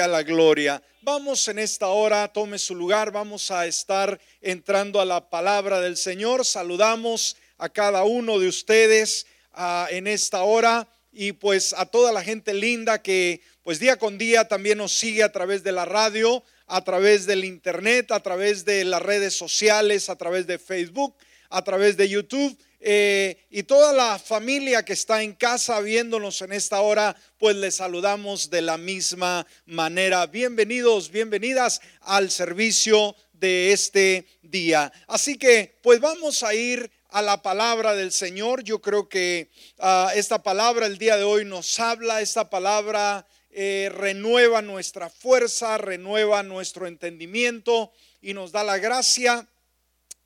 a la gloria. Vamos en esta hora, tome su lugar, vamos a estar entrando a la palabra del Señor. Saludamos a cada uno de ustedes ah, en esta hora y pues a toda la gente linda que pues día con día también nos sigue a través de la radio, a través del internet, a través de las redes sociales, a través de Facebook, a través de YouTube. Eh, y toda la familia que está en casa viéndonos en esta hora, pues les saludamos de la misma manera. Bienvenidos, bienvenidas al servicio de este día. Así que, pues vamos a ir a la palabra del Señor. Yo creo que ah, esta palabra el día de hoy nos habla, esta palabra eh, renueva nuestra fuerza, renueva nuestro entendimiento y nos da la gracia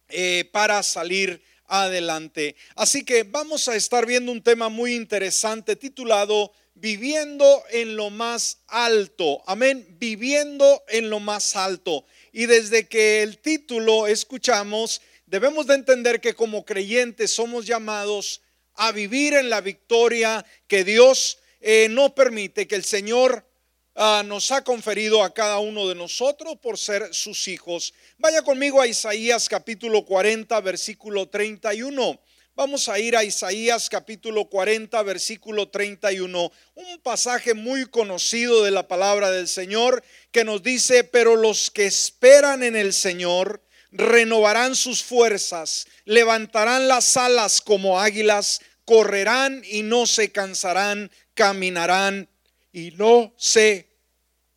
eh, para salir adelante. Así que vamos a estar viendo un tema muy interesante titulado Viviendo en lo más alto. Amén, viviendo en lo más alto. Y desde que el título escuchamos, debemos de entender que como creyentes somos llamados a vivir en la victoria que Dios eh, no permite, que el Señor Ah, nos ha conferido a cada uno de nosotros por ser sus hijos. Vaya conmigo a Isaías capítulo 40, versículo 31. Vamos a ir a Isaías capítulo 40, versículo 31, un pasaje muy conocido de la palabra del Señor que nos dice, pero los que esperan en el Señor renovarán sus fuerzas, levantarán las alas como águilas, correrán y no se cansarán, caminarán y no se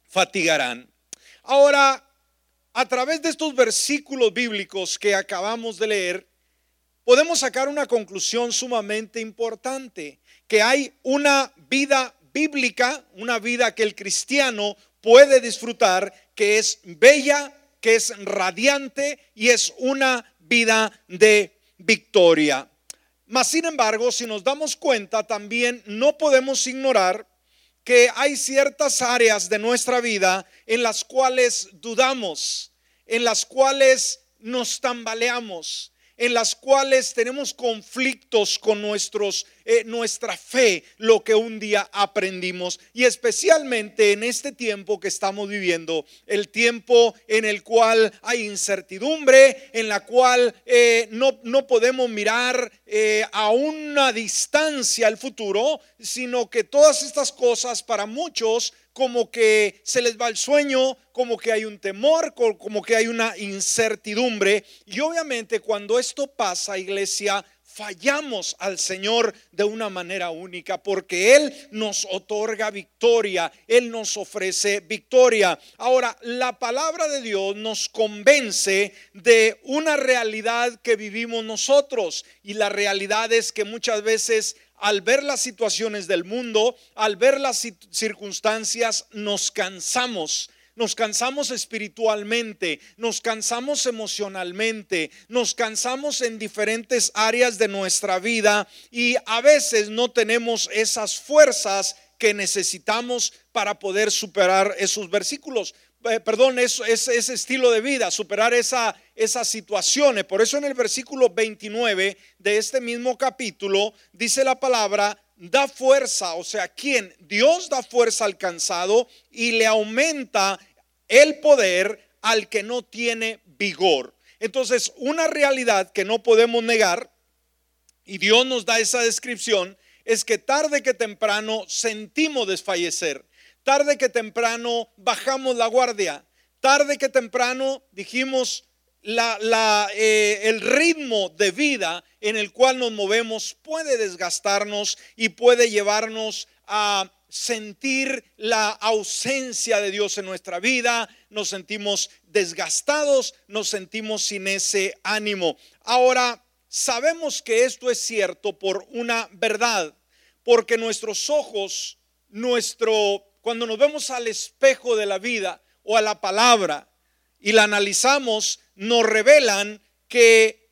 fatigarán. Ahora, a través de estos versículos bíblicos que acabamos de leer, podemos sacar una conclusión sumamente importante, que hay una vida bíblica, una vida que el cristiano puede disfrutar, que es bella, que es radiante y es una vida de victoria. Mas, sin embargo, si nos damos cuenta, también no podemos ignorar que hay ciertas áreas de nuestra vida en las cuales dudamos, en las cuales nos tambaleamos, en las cuales tenemos conflictos con nuestros, eh, nuestra fe, lo que un día aprendimos. Y especialmente en este tiempo que estamos viviendo, el tiempo en el cual hay incertidumbre, en la cual eh, no, no, podemos mirar eh, a una distancia el futuro, sino que todas estas cosas para muchos como que se les va el sueño, como que hay un temor, como que hay una incertidumbre. Y obviamente cuando esto pasa, iglesia, fallamos al Señor de una manera única porque Él nos otorga victoria, Él nos ofrece victoria. Ahora, la palabra de Dios nos convence de una realidad que vivimos nosotros y la realidad es que muchas veces al ver las situaciones del mundo, al ver las circunstancias, nos cansamos. Nos cansamos espiritualmente, nos cansamos emocionalmente, nos cansamos en diferentes áreas de nuestra vida y a veces no tenemos esas fuerzas que necesitamos para poder superar esos versículos. Eh, perdón, ese estilo de vida, superar esa, esas situaciones. Por eso en el versículo 29 de este mismo capítulo dice la palabra, da fuerza, o sea, ¿quién? Dios da fuerza al cansado y le aumenta el poder al que no tiene vigor. Entonces, una realidad que no podemos negar, y Dios nos da esa descripción, es que tarde que temprano sentimos desfallecer tarde que temprano bajamos la guardia, tarde que temprano dijimos la, eh, el ritmo de vida en el cual nos movemos puede desgastarnos y puede llevarnos a sentir la ausencia de Dios en nuestra vida, nos sentimos desgastados, nos sentimos sin ese ánimo. Ahora, sabemos que esto es cierto por una verdad, porque nuestros ojos, nuestro cuando nos vemos al espejo de la vida o a la palabra y la analizamos, nos revelan que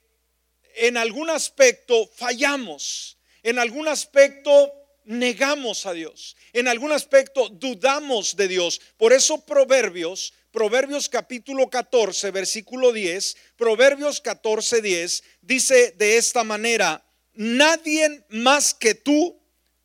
en algún aspecto fallamos, en algún aspecto negamos a Dios, en algún aspecto dudamos de Dios. Por eso Proverbios, Proverbios capítulo 14, versículo 10, Proverbios 14, 10, dice de esta manera, nadie más que tú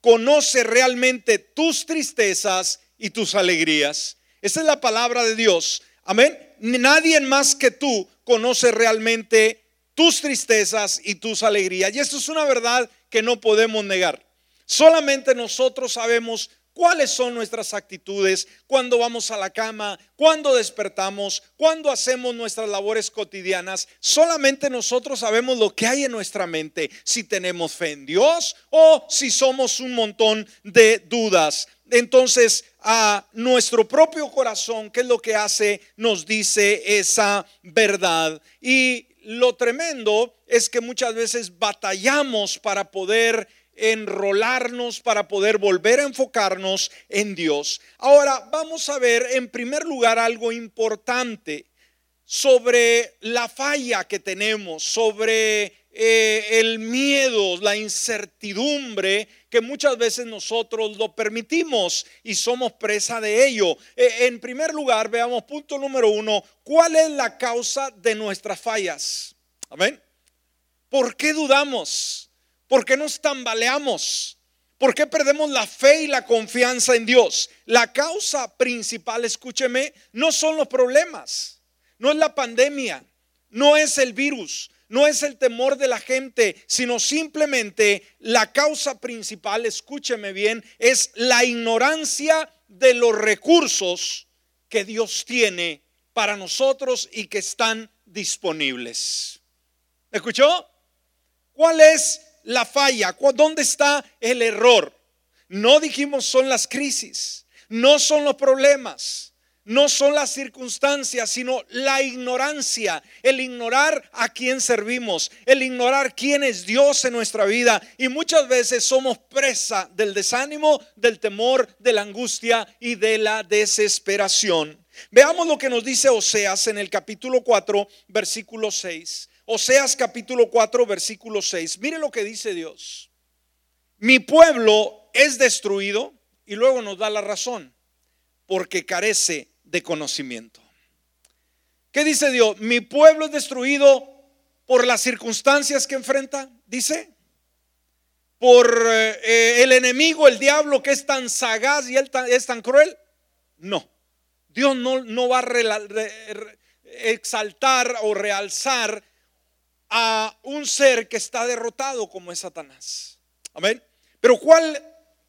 conoce realmente tus tristezas y tus alegrías. Esa es la palabra de Dios. Amén. Nadie más que tú conoce realmente tus tristezas y tus alegrías. Y esto es una verdad que no podemos negar. Solamente nosotros sabemos cuáles son nuestras actitudes cuando vamos a la cama, cuando despertamos, cuando hacemos nuestras labores cotidianas. Solamente nosotros sabemos lo que hay en nuestra mente, si tenemos fe en Dios o si somos un montón de dudas. Entonces, a nuestro propio corazón, ¿qué es lo que hace? Nos dice esa verdad. Y lo tremendo es que muchas veces batallamos para poder enrolarnos para poder volver a enfocarnos en Dios. Ahora vamos a ver en primer lugar algo importante sobre la falla que tenemos, sobre eh, el miedo, la incertidumbre que muchas veces nosotros lo permitimos y somos presa de ello. Eh, en primer lugar, veamos punto número uno, ¿cuál es la causa de nuestras fallas? Amén. ¿Por qué dudamos? ¿Por qué nos tambaleamos? ¿Por qué perdemos la fe y la confianza en Dios? La causa principal, escúcheme, no son los problemas, no es la pandemia, no es el virus, no es el temor de la gente, sino simplemente la causa principal, escúcheme bien, es la ignorancia de los recursos que Dios tiene para nosotros y que están disponibles. ¿Me escuchó? ¿Cuál es la falla? ¿Dónde está el error? No dijimos son las crisis, no son los problemas, no son las circunstancias, sino la ignorancia, el ignorar a quién servimos, el ignorar quién es Dios en nuestra vida. Y muchas veces somos presa del desánimo, del temor, de la angustia y de la desesperación. Veamos lo que nos dice Oseas en el capítulo 4, versículo 6. Oseas capítulo 4, versículo 6. Mire lo que dice Dios. Mi pueblo es destruido y luego nos da la razón, porque carece de conocimiento. ¿Qué dice Dios? Mi pueblo es destruido por las circunstancias que enfrenta, dice. Por eh, el enemigo, el diablo que es tan sagaz y él es tan cruel. No, Dios no, no va a exaltar o realzar a un ser que está derrotado como es Satanás. Amén. Pero ¿cuál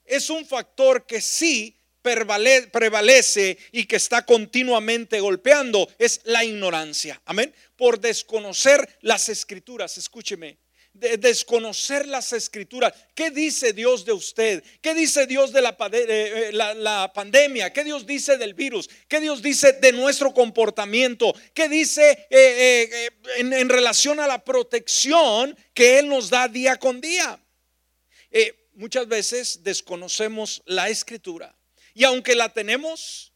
es un factor que sí prevalece y que está continuamente golpeando? Es la ignorancia. Amén. Por desconocer las escrituras. Escúcheme de desconocer las escrituras. ¿Qué dice Dios de usted? ¿Qué dice Dios de la, eh, la, pandemia? ¿Qué Dios dice del virus? ¿Qué Dios dice de nuestro comportamiento? ¿Qué dice eh, eh, en, relación a la protección que Él nos da día con día? muchas veces desconocemos la escritura y aunque la tenemos,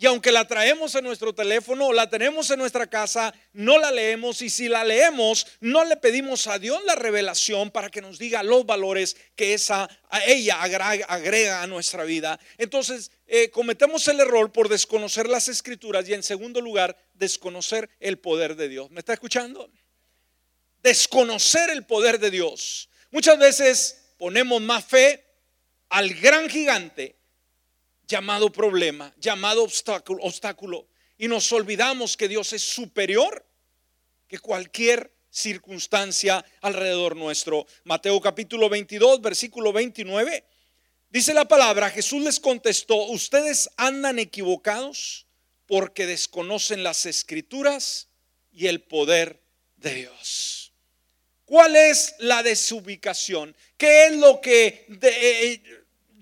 y aunque la traemos en nuestro teléfono o la tenemos en nuestra casa, no la leemos. Y si la leemos, no le pedimos a Dios la revelación para que nos diga los valores que esa, ella agrega, a nuestra vida. Entonces, eh, cometemos el error por desconocer las escrituras y en segundo lugar, desconocer el poder de Dios. ¿Me está escuchando? Desconocer el poder de Dios. Muchas veces ponemos más fe al gran gigante llamado problema, llamado obstáculo, obstáculo. Y nos olvidamos que Dios es superior que cualquier circunstancia alrededor nuestro. Mateo capítulo 22, versículo 29. Dice la palabra, Jesús les contestó, ustedes andan equivocados porque desconocen las escrituras y el poder de Dios. ¿Cuál es la desubicación? ¿Qué es lo que de,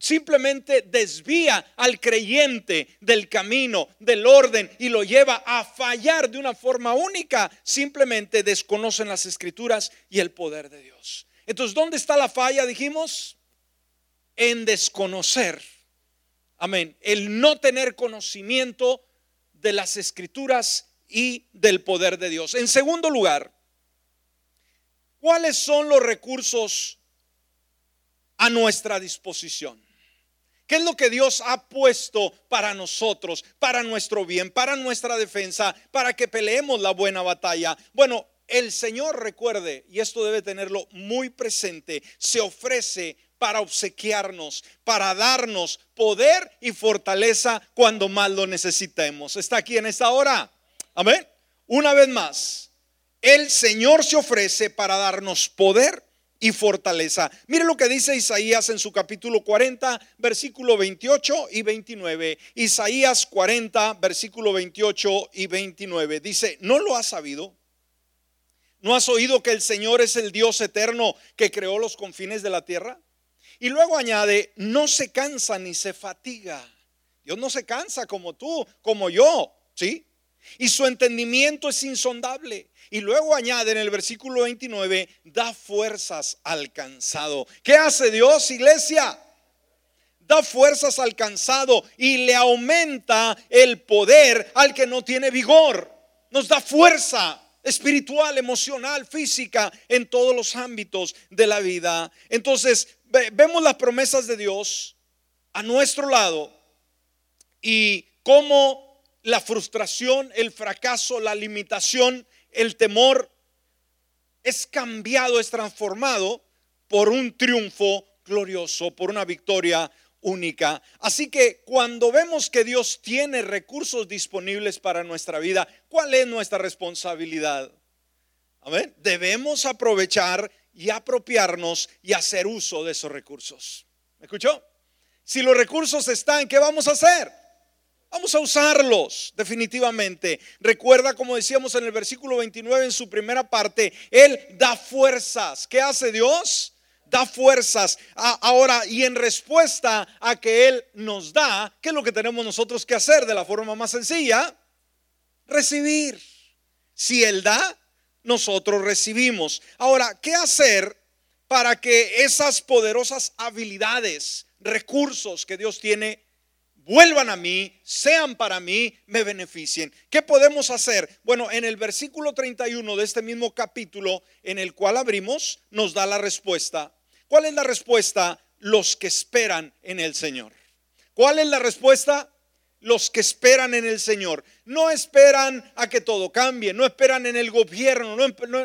simplemente desvía al creyente del camino, del orden y lo lleva a fallar de una forma única, simplemente desconocen las escrituras y el poder de Dios. Entonces, ¿dónde está la falla? Dijimos, en desconocer. Amén. El no tener conocimiento de las escrituras y del poder de Dios. En segundo lugar, ¿cuáles son los recursos a nuestra disposición? ¿Qué es lo que Dios ha puesto para nosotros, para nuestro bien, para nuestra defensa, para que peleemos la buena batalla? Bueno, el Señor recuerde, y esto debe tenerlo muy presente, se ofrece para obsequiarnos, para darnos poder y fortaleza cuando más lo necesitemos. ¿Está aquí en esta hora? Amén. Una vez más, el Señor se ofrece para darnos poder y fortaleza. Mire lo que dice Isaías en su capítulo 40, versículo 28 y 29. Isaías 40, versículo 28 y 29. Dice, ¿no lo has sabido? ¿No has oído que el Señor es el Dios eterno que creó los confines de la tierra? Y luego añade, no se cansa ni se fatiga. Dios no se cansa como tú, como yo, ¿sí? Y su entendimiento es insondable. Y luego añade en el versículo 29, da fuerzas al cansado. ¿Qué hace Dios, iglesia? Da fuerzas al cansado y le aumenta el poder al que no tiene vigor. Nos da fuerza espiritual, emocional, física, en todos los ámbitos de la vida. Entonces, vemos las promesas de Dios a nuestro lado y cómo la frustración, el fracaso, la limitación, el temor es cambiado, es transformado por un triunfo glorioso, por una victoria única. Así que cuando vemos que Dios tiene recursos disponibles para nuestra vida, ¿cuál es nuestra responsabilidad? Debemos aprovechar y apropiarnos y hacer uso de esos recursos. ¿Me escuchó? Si los recursos están, ¿qué vamos a hacer? Vamos a usarlos definitivamente. Recuerda, como decíamos en el versículo 29 en su primera parte, Él da fuerzas. ¿Qué hace Dios? da fuerzas. Ahora, y en respuesta a que Él nos da, ¿qué es lo que tenemos nosotros que hacer de la forma más sencilla? Recibir. Si Él da, nosotros recibimos. Ahora, ¿qué hacer para que esas poderosas habilidades, recursos que Dios tiene, vuelvan a mí, sean para mí, me beneficien. ¿Qué podemos hacer? Bueno, en el versículo 31 de este mismo capítulo en el cual abrimos, nos da la respuesta. ¿Cuál es la respuesta? Los que esperan en el Señor. ¿Cuál es la respuesta? Los que esperan en el Señor. No esperan a que todo cambie, no esperan en el gobierno,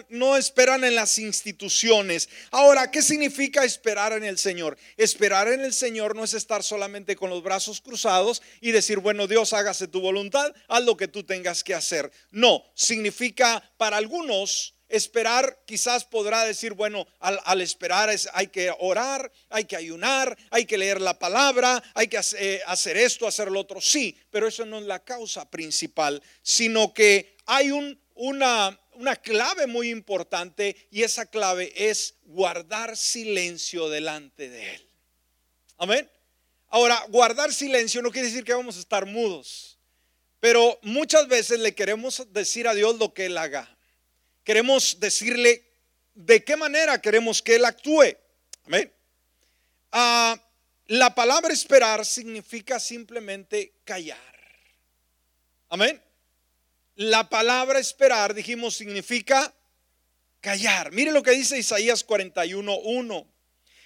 no, esperan en las instituciones. Ahora, ¿qué significa esperar en el Señor? Esperar en el Señor no es estar solamente con los brazos cruzados y decir, bueno, Dios hágase tu voluntad, haz lo que tú tengas que hacer. No, significa para algunos Esperar quizás podrá decir, bueno, al, esperar es, hay que orar, hay que ayunar, hay que leer la palabra, hay que eh, hacer esto, hacer lo otro. Sí, pero eso no es la causa principal, sino que hay un, una, una clave muy importante y esa clave es guardar silencio delante de Él. Amén. Ahora, guardar silencio no quiere decir que vamos a estar mudos, pero muchas veces le queremos decir a Dios lo que Él haga queremos decirle de qué manera queremos que Él actúe. Amén. Ah, la palabra esperar significa simplemente callar. Amén. La palabra esperar, dijimos, significa callar. Mire lo que dice Isaías 41.1.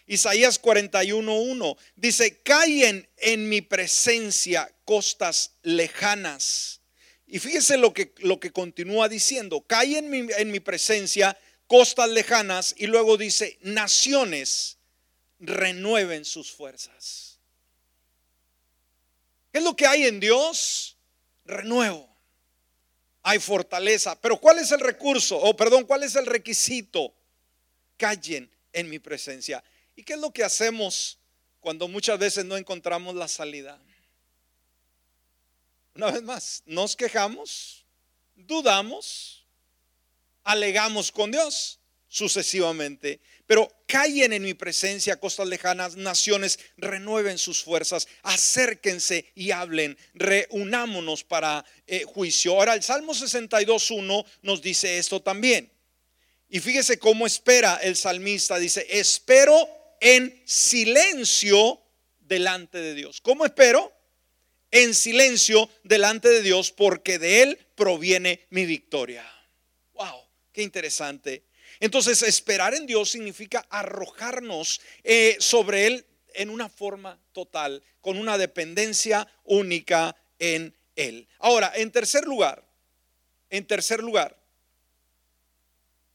Isaías 41.1 dice, callen en mi presencia costas lejanas y fíjese lo que, lo que continúa diciendo, cae en mi, en mi presencia costas lejanas y luego dice, naciones renueven sus fuerzas. ¿Qué es lo que hay en Dios? Renuevo. Hay fortaleza. Pero ¿cuál es el recurso? O perdón, ¿cuál es el requisito? Callen en mi presencia. ¿Y qué es lo que hacemos cuando muchas veces no encontramos la salida? Una vez más, nos quejamos, dudamos, alegamos con Dios sucesivamente. Pero callen en mi presencia, costas lejanas, naciones, renueven sus fuerzas, acérquense y hablen, reunámonos para eh, juicio. Ahora el Salmo 62.1 nos dice esto también. Y fíjese cómo espera el salmista, dice, espero en silencio delante de Dios. ¿Cómo espero? En silencio delante de Dios porque de Él proviene mi victoria. Wow, qué interesante. Entonces, esperar en Dios significa arrojarnos eh, sobre Él en una forma total, con una dependencia única en Él. Ahora, en tercer lugar, en tercer lugar,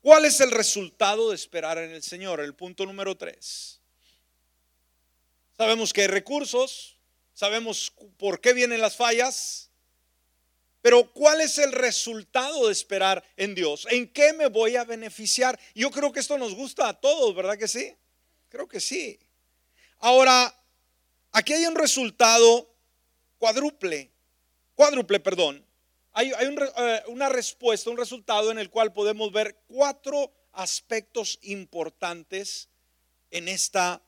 ¿cuál es el resultado de esperar en el Señor? El punto número tres. Sabemos que hay recursos, sabemos por qué vienen las fallas, pero ¿cuál es el resultado de esperar en Dios? ¿En qué me voy a beneficiar? Yo creo que esto nos gusta a todos, ¿verdad que sí? Creo que sí. Ahora, aquí hay un resultado cuádruple, cuádruple, perdón. Hay, eh, una respuesta, un resultado en el cual podemos ver cuatro aspectos importantes en esta,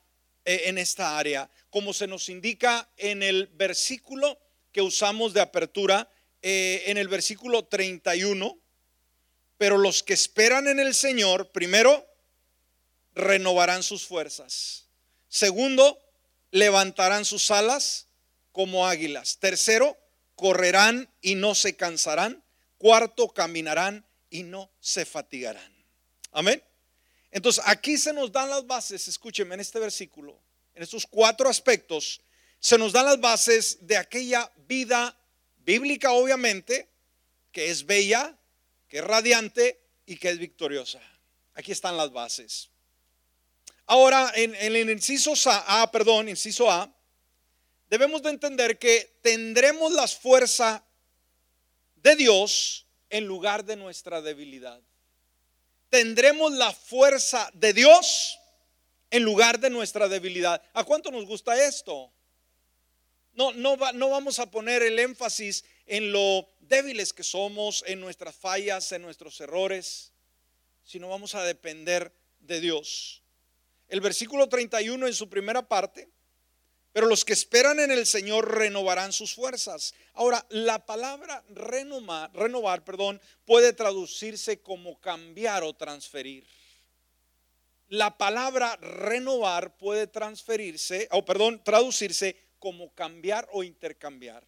en esta área, como se nos indica en el versículo que usamos de apertura, eh, en el versículo 31. Pero los que esperan en el Señor, primero, renovarán sus fuerzas. Segundo, levantarán sus alas como águilas. Tercero, correrán y no se cansarán. Cuarto, caminarán y no se fatigarán. Amén. Entonces aquí se nos dan las bases, escúcheme en este versículo, en estos cuatro aspectos, se nos dan las bases de aquella vida bíblica, obviamente, que es bella, que es radiante y que es victoriosa. Aquí están las bases. Ahora, en, el inciso A, perdón, inciso A, debemos de entender que tendremos la fuerza de Dios en lugar de nuestra debilidad. Tendremos la fuerza de Dios en lugar de nuestra debilidad. ¿A cuánto nos gusta esto? No, no, no vamos a poner el énfasis en lo débiles que somos, en nuestras fallas, en nuestros errores, sino vamos a depender de Dios el versículo 31 en su primera parte, pero los que esperan en el Señor renovarán sus fuerzas. Ahora, la palabra renovar, perdón, puede traducirse como cambiar o transferir. La palabra renovar puede transferirse, o perdón, traducirse como cambiar o intercambiar.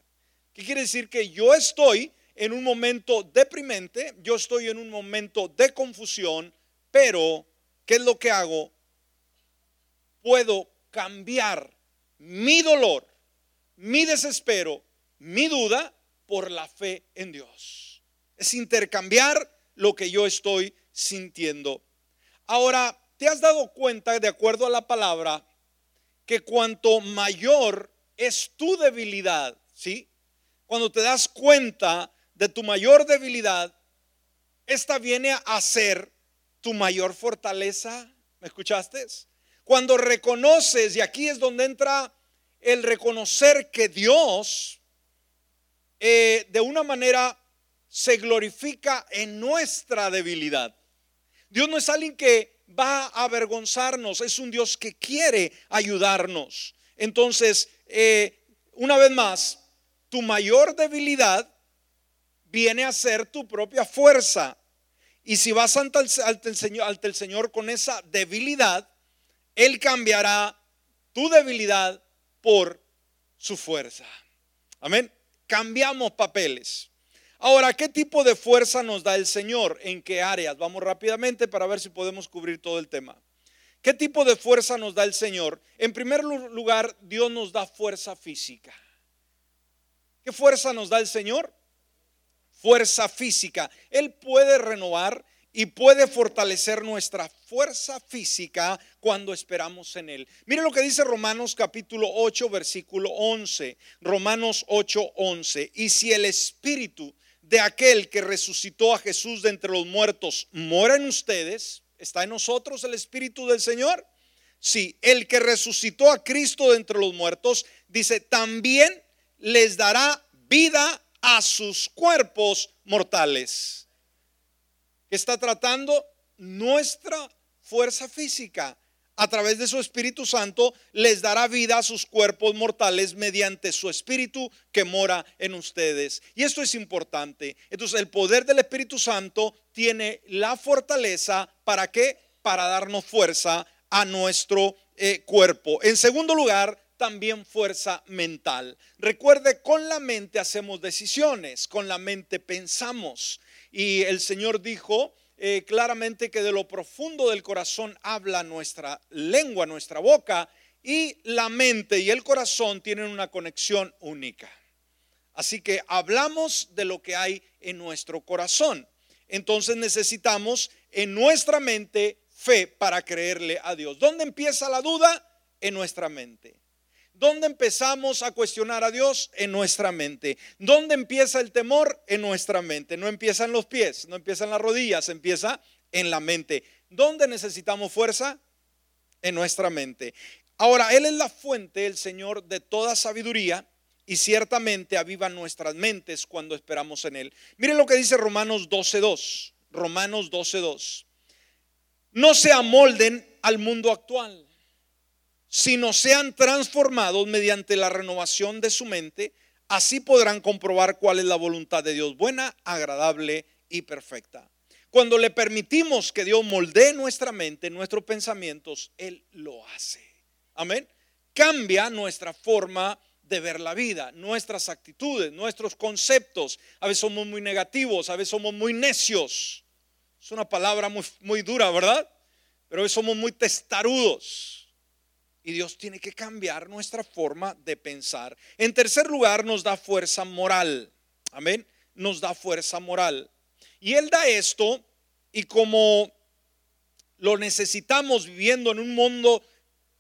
¿Qué quiere decir? Que yo estoy en un momento deprimente, yo estoy en un momento de confusión, pero ¿qué es lo que hago? puedo cambiar mi dolor, mi desespero, mi duda por la fe en Dios. Es intercambiar lo que yo estoy sintiendo. Ahora, ¿te has dado cuenta, de acuerdo a la palabra, que cuanto mayor es tu debilidad, ¿sí? Cuando te das cuenta de tu mayor debilidad, esta viene a ser tu mayor fortaleza. ¿Me escuchaste? Cuando reconoces, y aquí es donde entra el reconocer que Dios eh, de una manera se glorifica en nuestra debilidad. Dios no es alguien que va a avergonzarnos, es un Dios que quiere ayudarnos. Entonces, eh, una vez más, tu mayor debilidad viene a ser tu propia fuerza. Y si vas ante el, ante el Señor con esa debilidad, él cambiará tu debilidad por su fuerza. Amén. Cambiamos papeles. Ahora, ¿qué tipo de fuerza nos da el Señor? ¿En qué áreas? Vamos rápidamente para ver si podemos cubrir todo el tema. ¿Qué tipo de fuerza nos da el Señor? En primer lugar, Dios nos da fuerza física. ¿Qué fuerza nos da el Señor? Fuerza física. Él puede renovar y puede fortalecer nuestra fuerza física cuando esperamos en Él. Mire lo que dice Romanos capítulo 8, versículo 11. Romanos 8, 11. Y si el Espíritu de aquel que resucitó a Jesús de entre los muertos mora en ustedes, ¿está en nosotros el Espíritu del Señor? Sí, el que resucitó a Cristo de entre los muertos, dice, también les dará vida a sus cuerpos mortales está tratando nuestra fuerza física. A través de su Espíritu Santo les dará vida a sus cuerpos mortales mediante su Espíritu que mora en ustedes. Y esto es importante. Entonces el poder del Espíritu Santo tiene la fortaleza para qué? Para darnos fuerza a nuestro eh, cuerpo. En segundo lugar, también fuerza mental. Recuerde, con la mente hacemos decisiones, con la mente pensamos. Y el Señor dijo eh, claramente que de lo profundo del corazón habla nuestra lengua, nuestra boca, y la mente y el corazón tienen una conexión única. Así que hablamos de lo que hay en nuestro corazón. Entonces necesitamos en nuestra mente fe para creerle a Dios. ¿Dónde empieza la duda? En nuestra mente. ¿Dónde empezamos a cuestionar a Dios? En nuestra mente. ¿Dónde empieza el temor? En nuestra mente. No empieza en los pies, no empieza en las rodillas, empieza en la mente. ¿Dónde necesitamos fuerza? En nuestra mente. Ahora, Él es la fuente, el Señor, de toda sabiduría y ciertamente aviva nuestras mentes cuando esperamos en Él. Miren lo que dice Romanos 12.2. Romanos 12.2. No se amolden al mundo actual sino sean transformados mediante la renovación de su mente, así podrán comprobar cuál es la voluntad de Dios, buena, agradable y perfecta. Cuando le permitimos que Dios moldee nuestra mente, nuestros pensamientos, Él lo hace. Amén. Cambia nuestra forma de ver la vida, nuestras actitudes, nuestros conceptos. A veces somos muy negativos, a veces somos muy necios. Es una palabra muy, muy dura, ¿verdad? Pero a veces somos muy testarudos y Dios tiene que cambiar nuestra forma de pensar. En tercer lugar, nos da fuerza moral. Amén. Nos da fuerza moral. Y Él da esto y como lo necesitamos viviendo en un mundo,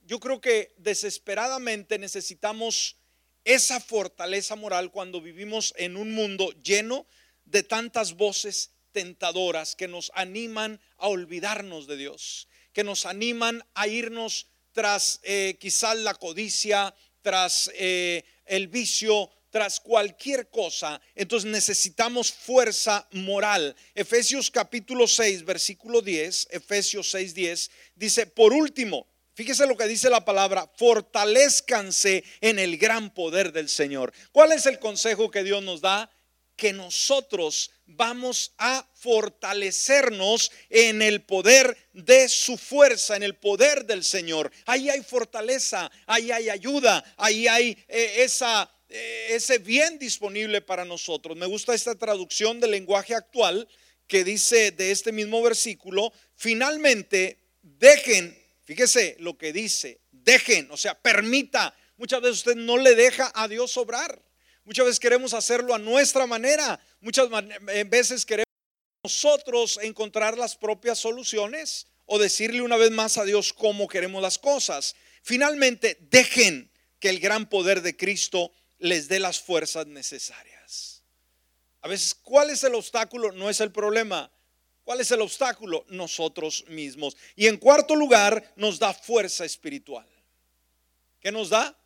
yo creo que desesperadamente necesitamos esa fortaleza moral cuando vivimos en un mundo lleno de tantas voces tentadoras que nos animan a olvidarnos de Dios, que nos animan a irnos tras eh, quizás la codicia, tras eh, el vicio, tras cualquier cosa, entonces necesitamos fuerza moral. Efesios capítulo 6, versículo 10, Efesios 6, 10, dice, por último, fíjese lo que dice la palabra, fortalezcanse en el gran poder del Señor. ¿Cuál es el consejo que Dios nos da? Que nosotros vamos a fortalecernos en el poder de su fuerza, en el poder del Señor. Ahí hay fortaleza, ahí hay ayuda, ahí hay eh, esa, eh, ese bien disponible para nosotros. Me gusta esta traducción del lenguaje actual que dice de este mismo versículo, finalmente dejen, fíjese lo que dice, dejen, o sea, permita. Muchas veces usted no le deja a Dios obrar. Muchas veces queremos hacerlo a nuestra manera. Muchas eh, veces queremos nosotros encontrar las propias soluciones o decirle una vez más a Dios cómo queremos las cosas. Finalmente, dejen que el gran poder de Cristo les dé las fuerzas necesarias. A veces, ¿cuál es el obstáculo? No es el problema. ¿Cuál es el obstáculo? Nosotros mismos. Y en cuarto lugar, nos da fuerza espiritual. ¿Qué nos da?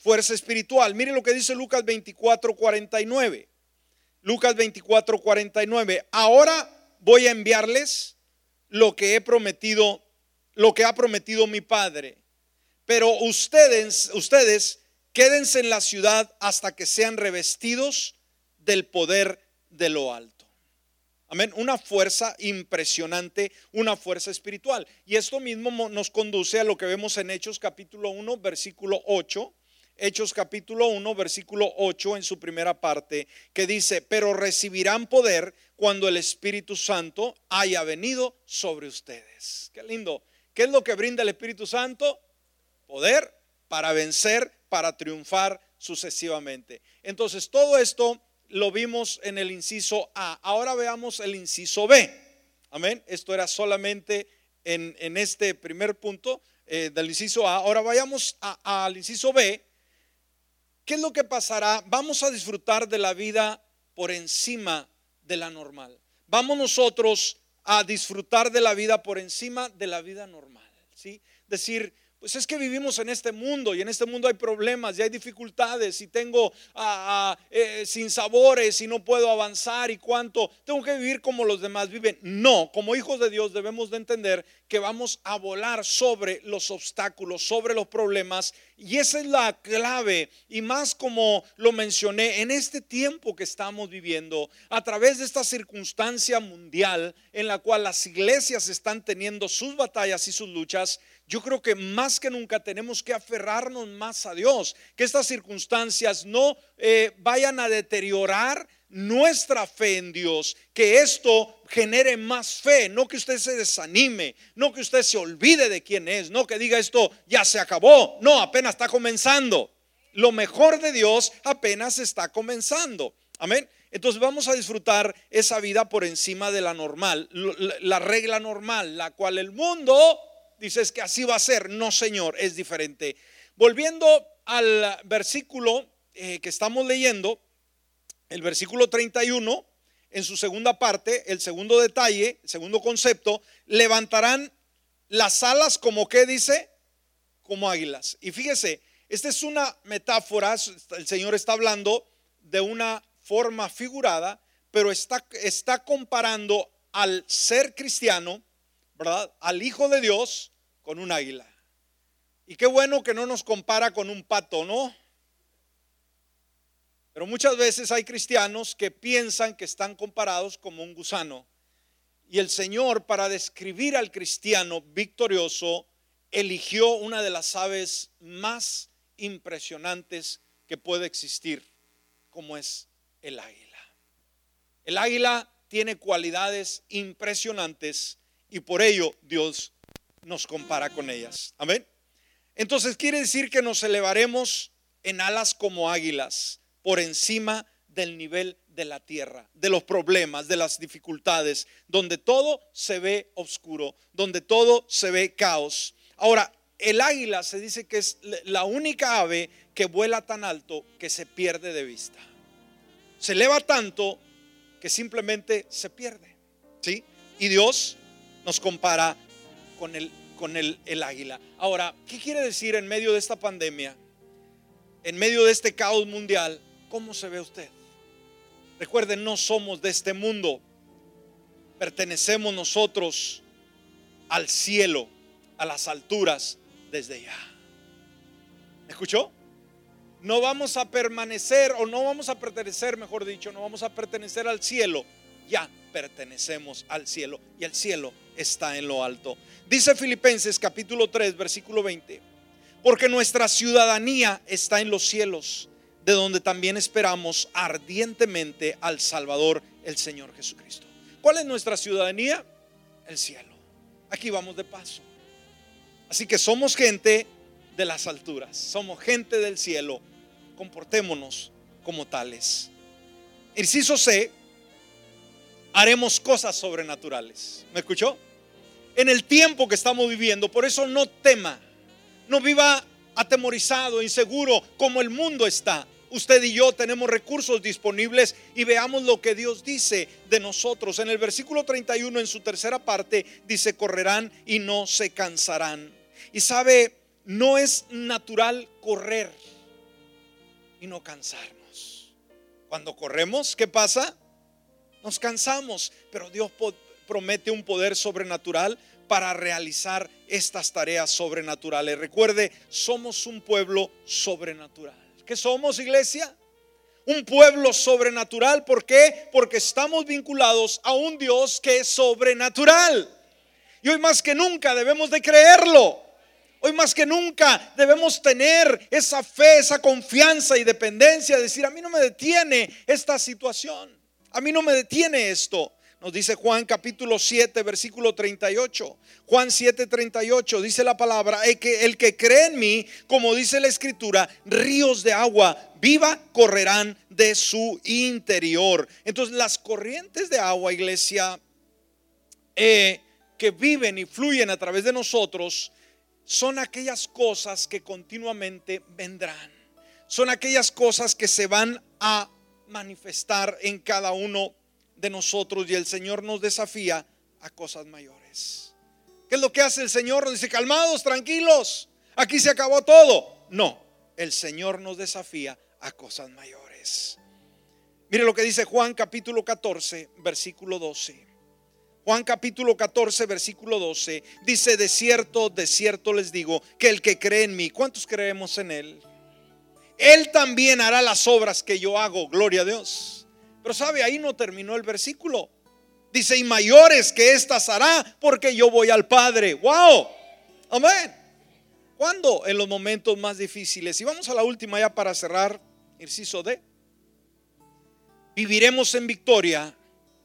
Fuerza espiritual. Mire lo que dice Lucas 24, 49. Lucas 24, 49. Ahora voy a enviarles lo que he prometido, lo que ha prometido mi Padre. Pero ustedes, ustedes quédense en la ciudad hasta que sean revestidos del poder de lo alto. Amén. Una fuerza impresionante, una fuerza espiritual. Y esto mismo nos conduce a lo que vemos en Hechos capítulo 1, versículo 8 Hechos capítulo 1, versículo 8 en su primera parte, que dice, pero recibirán poder cuando el Espíritu Santo haya venido sobre ustedes. Qué lindo. ¿Qué es lo que brinda el Espíritu Santo? Poder para vencer, para triunfar sucesivamente. Entonces, todo esto lo vimos en el inciso A. Ahora veamos el inciso B. Amén. Esto era solamente en, este primer punto eh, del inciso A. Ahora vayamos al inciso B ¿Qué es lo que pasará? Vamos a disfrutar de la vida por encima de la normal. Vamos nosotros a disfrutar de la vida por encima de la vida normal. ¿sí? Decir, pues es que vivimos en este mundo y en este mundo hay problemas y hay dificultades y tengo ah, ah, eh, sin sabores y no puedo avanzar y cuánto tengo que vivir como los demás viven. No, como hijos de Dios debemos de entender que vamos a volar sobre los obstáculos, sobre los problemas y esa es la clave y más como lo mencioné en este tiempo que estamos viviendo a través de esta circunstancia mundial en la cual las iglesias están teniendo sus batallas y sus luchas yo creo que más que nunca tenemos que aferrarnos más a Dios, que estas circunstancias no eh, vayan a deteriorar nuestra fe en Dios, que esto genere más fe, no que usted se desanime, no que usted se olvide de quién es, no que diga esto ya se acabó, no, apenas está comenzando. Lo mejor de Dios apenas está comenzando. Amén. Entonces vamos a disfrutar esa vida por encima de la normal, la regla normal, la cual el mundo dices que así va a ser. No, Señor, es diferente. Volviendo al versículo eh, que estamos leyendo, el versículo 31, en su segunda parte, el segundo detalle, el segundo concepto, levantarán las alas como que dice, como águilas. Y fíjese, esta es una metáfora, el Señor está hablando de una forma figurada, pero está, está comparando al ser cristiano, ¿verdad? Al Hijo de Dios con un águila. Y qué bueno que no nos compara con un pato, ¿no? Pero muchas veces hay cristianos que piensan que están comparados como un gusano. Y el Señor, para describir al cristiano victorioso, eligió una de las aves más impresionantes que puede existir, como es el águila. El águila tiene cualidades impresionantes y por ello Dios nos compara con ellas. Amén. Entonces quiere decir que nos elevaremos en alas como águilas por encima del nivel de la tierra, de los problemas, de las dificultades, donde todo se ve oscuro, donde todo se ve caos. Ahora, el águila se dice que es la única ave que vuela tan alto que se pierde de vista. Se eleva tanto que simplemente se pierde. ¿Sí? Y Dios nos compara con el, con el, el águila. Ahora, ¿qué quiere decir en medio de esta pandemia? En medio de este caos mundial, ¿Cómo se ve usted? Recuerden, no somos de este mundo. Pertenecemos nosotros al cielo, a las alturas, desde ya. ¿Escuchó? No vamos a permanecer, o no vamos a pertenecer, mejor dicho, no vamos a pertenecer al cielo. Ya pertenecemos al cielo y el cielo está en lo alto. Dice Filipenses capítulo 3, versículo 20. Porque nuestra ciudadanía está en los cielos de donde también esperamos ardientemente al Salvador, el Señor Jesucristo. ¿Cuál es nuestra ciudadanía? El cielo. Aquí vamos de paso. Así que somos gente de las alturas, somos gente del cielo, comportémonos como tales. Inciso C, haremos cosas sobrenaturales. ¿Me escuchó? En el tiempo que estamos viviendo, por eso no tema, no viva atemorizado, inseguro, como el mundo está. Usted y yo tenemos recursos disponibles y veamos lo que Dios dice de nosotros. En el versículo 31, en su tercera parte, dice, correrán y no se cansarán. Y sabe, no es natural correr y no cansarnos. Cuando corremos, ¿qué pasa? Nos cansamos, pero Dios promete un poder sobrenatural para realizar estas tareas sobrenaturales. Recuerde, somos un pueblo sobrenatural. ¿Qué somos, iglesia? Un pueblo sobrenatural. ¿Por qué? Porque estamos vinculados a un Dios que es sobrenatural. Y hoy más que nunca debemos de creerlo. Hoy más que nunca debemos tener esa fe, esa confianza y dependencia. Decir, a mí no me detiene esta situación. A mí no me detiene esto. Nos dice Juan capítulo 7, versículo 38. Juan 7, 38 dice la palabra, el que, el que cree en mí, como dice la escritura, ríos de agua viva correrán de su interior. Entonces las corrientes de agua, iglesia, eh, que viven y fluyen a través de nosotros, son aquellas cosas que continuamente vendrán. Son aquellas cosas que se van a manifestar en cada uno de nosotros y el Señor nos desafía a cosas mayores. ¿Qué es lo que hace el Señor? Nos dice, calmados, tranquilos, aquí se acabó todo. No, el Señor nos desafía a cosas mayores. Mire lo que dice Juan capítulo 14, versículo 12. Juan capítulo 14, versículo 12. Dice, de cierto, de cierto les digo, que el que cree en mí, ¿cuántos creemos en Él? Él también hará las obras que yo hago, gloria a Dios. Pero sabe, ahí no terminó el versículo. Dice, y mayores que éstas hará porque yo voy al Padre. ¡Wow! Amén. ¿Cuándo? En los momentos más difíciles. Y vamos a la última ya para cerrar, inciso D. Viviremos en victoria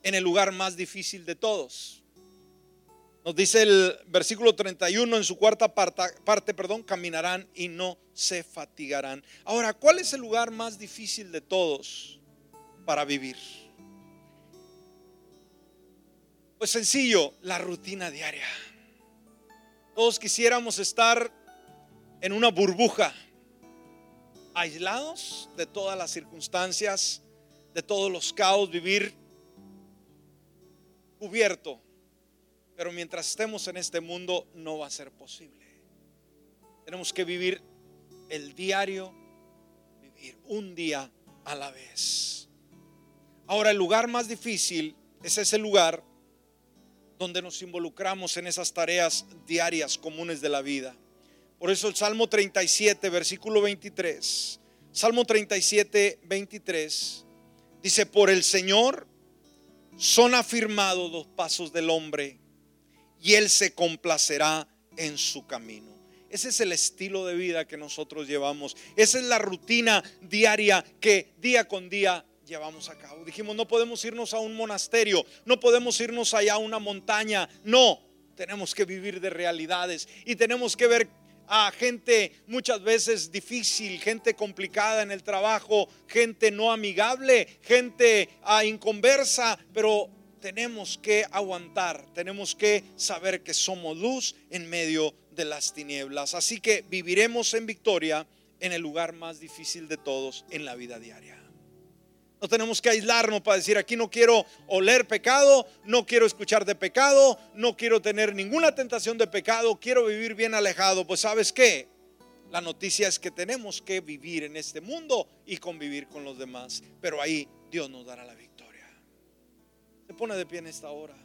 en el lugar más difícil de todos. Nos dice el versículo 31 en su cuarta parte, parte, perdón, caminarán y no se fatigarán. Ahora, ¿cuál es el lugar más difícil de todos? para vivir? Pues sencillo, la rutina diaria. Todos quisiéramos estar en una burbuja aislados de todas las circunstancias, de todos los caos, vivir cubierto. Pero mientras estemos en este mundo no va a ser posible. Tenemos que vivir el diario, vivir un día a la vez. Ahora el lugar más difícil es ese lugar donde nos involucramos en esas tareas diarias comunes de la vida. Por eso el Salmo 37, versículo 23. Salmo 37, 23. Dice, por el Señor son afirmados los pasos del hombre y Él se complacerá en su camino. Ese es el estilo de vida que nosotros llevamos. Esa es la rutina diaria que día con día llevamos a cabo. Dijimos, no podemos irnos a un monasterio, no podemos irnos allá a una montaña. No, tenemos que vivir de realidades y tenemos que ver a gente muchas veces difícil, gente complicada en el trabajo, gente no amigable, gente ah, inconversa, pero tenemos que aguantar, tenemos que saber que somos luz en medio de las tinieblas. Así que viviremos en victoria en el lugar más difícil de todos en la vida diaria. No tenemos que aislarnos para decir, aquí no quiero oler pecado, no quiero escuchar de pecado, no quiero tener ninguna tentación de pecado, quiero vivir bien alejado. Pues sabes qué? La noticia es que tenemos que vivir en este mundo y convivir con los demás. Pero ahí Dios nos dará la victoria. Pone de pie en esta hora.